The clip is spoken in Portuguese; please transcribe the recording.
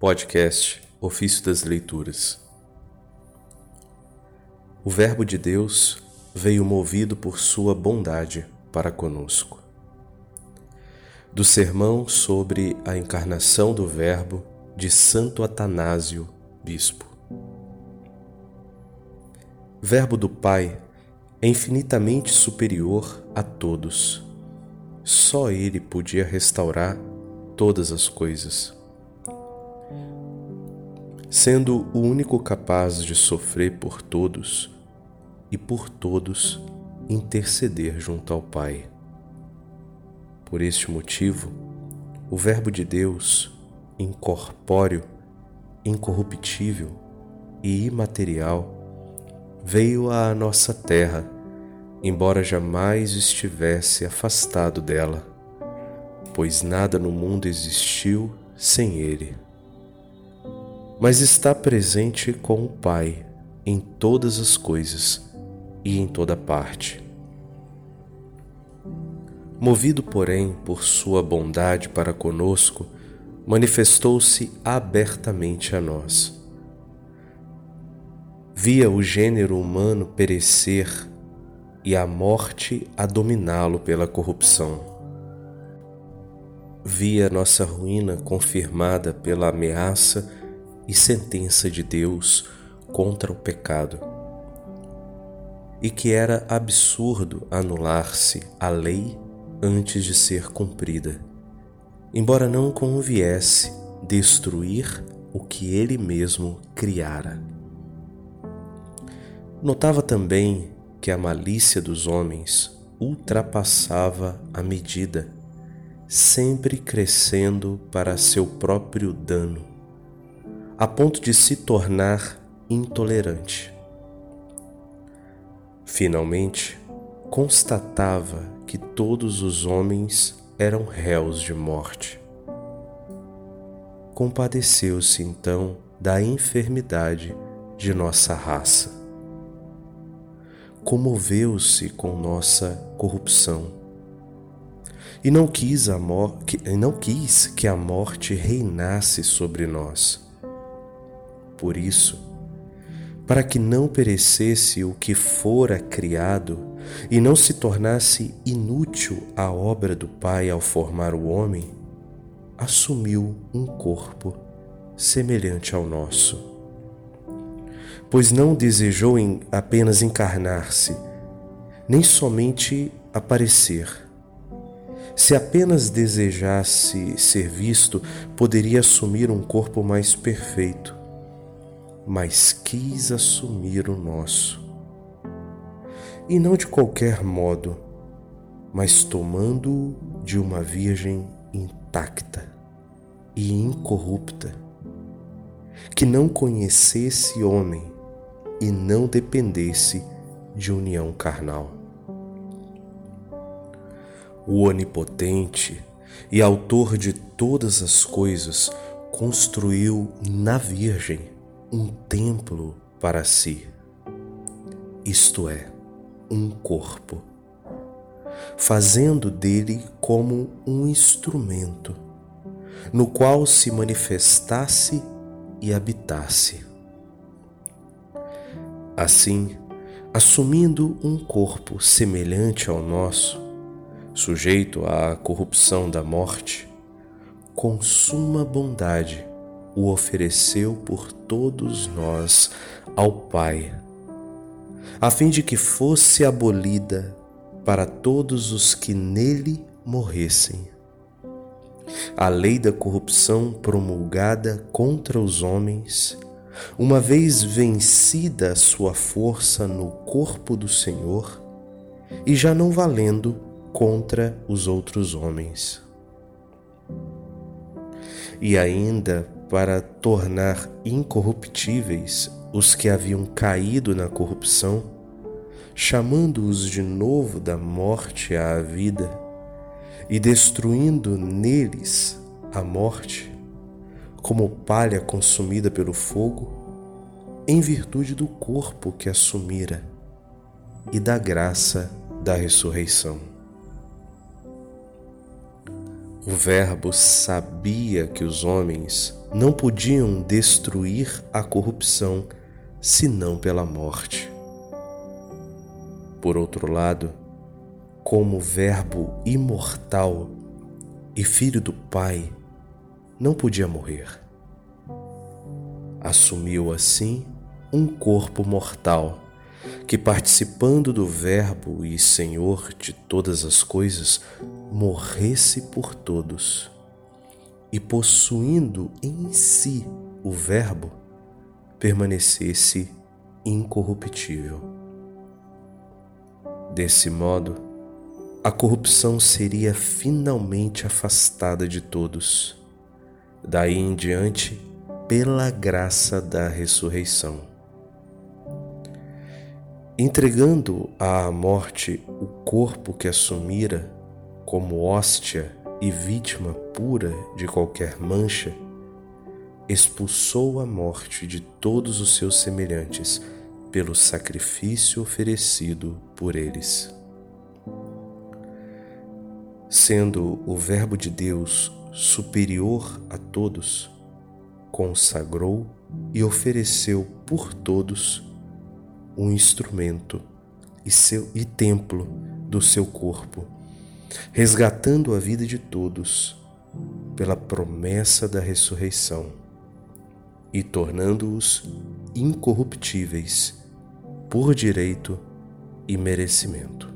Podcast Ofício das Leituras. O Verbo de Deus veio movido por sua bondade para conosco. Do sermão sobre a encarnação do Verbo de Santo Atanásio, Bispo. Verbo do Pai é infinitamente superior a todos. Só Ele podia restaurar todas as coisas sendo o único capaz de sofrer por todos e por todos interceder junto ao Pai. Por este motivo, o Verbo de Deus, incorpóreo, incorruptível e imaterial, veio à nossa terra, embora jamais estivesse afastado dela, pois nada no mundo existiu sem ele mas está presente com o Pai em todas as coisas e em toda parte. Movido, porém, por sua bondade para conosco, manifestou-se abertamente a nós. Via o gênero humano perecer e a morte a dominá-lo pela corrupção. Via nossa ruína confirmada pela ameaça e sentença de Deus contra o pecado, e que era absurdo anular-se a lei antes de ser cumprida, embora não conviesse destruir o que ele mesmo criara. Notava também que a malícia dos homens ultrapassava a medida, sempre crescendo para seu próprio dano a ponto de se tornar intolerante. Finalmente, constatava que todos os homens eram réus de morte. Compadeceu-se então da enfermidade de nossa raça. Comoveu-se com nossa corrupção e não quis, a não quis que a morte reinasse sobre nós por isso, para que não perecesse o que fora criado e não se tornasse inútil a obra do Pai ao formar o homem, assumiu um corpo semelhante ao nosso. Pois não desejou apenas encarnar-se, nem somente aparecer. Se apenas desejasse ser visto, poderia assumir um corpo mais perfeito mas quis assumir o nosso. E não de qualquer modo, mas tomando-o de uma virgem intacta e incorrupta, que não conhecesse homem e não dependesse de união carnal. O Onipotente e Autor de todas as coisas construiu na Virgem um templo para si, isto é, um corpo, fazendo dele como um instrumento no qual se manifestasse e habitasse. Assim, assumindo um corpo semelhante ao nosso, sujeito à corrupção da morte, com suma bondade, o ofereceu por todos nós ao Pai, a fim de que fosse abolida para todos os que nele morressem. A lei da corrupção promulgada contra os homens, uma vez vencida a sua força no corpo do Senhor, e já não valendo contra os outros homens. E ainda para tornar incorruptíveis os que haviam caído na corrupção, chamando-os de novo da morte à vida e destruindo neles a morte, como palha consumida pelo fogo, em virtude do corpo que assumira e da graça da ressurreição. O Verbo sabia que os homens não podiam destruir a corrupção senão pela morte. Por outro lado, como Verbo imortal e Filho do Pai, não podia morrer. Assumiu assim um corpo mortal que, participando do Verbo e Senhor de todas as coisas, morresse por todos, e possuindo em si o Verbo, permanecesse incorruptível. Desse modo, a corrupção seria finalmente afastada de todos, daí em diante, pela graça da ressurreição entregando à morte o corpo que assumira como hóstia e vítima pura de qualquer mancha, expulsou a morte de todos os seus semelhantes pelo sacrifício oferecido por eles. Sendo o Verbo de Deus superior a todos, consagrou e ofereceu por todos um instrumento e, seu, e templo do seu corpo, resgatando a vida de todos pela promessa da ressurreição e tornando-os incorruptíveis por direito e merecimento.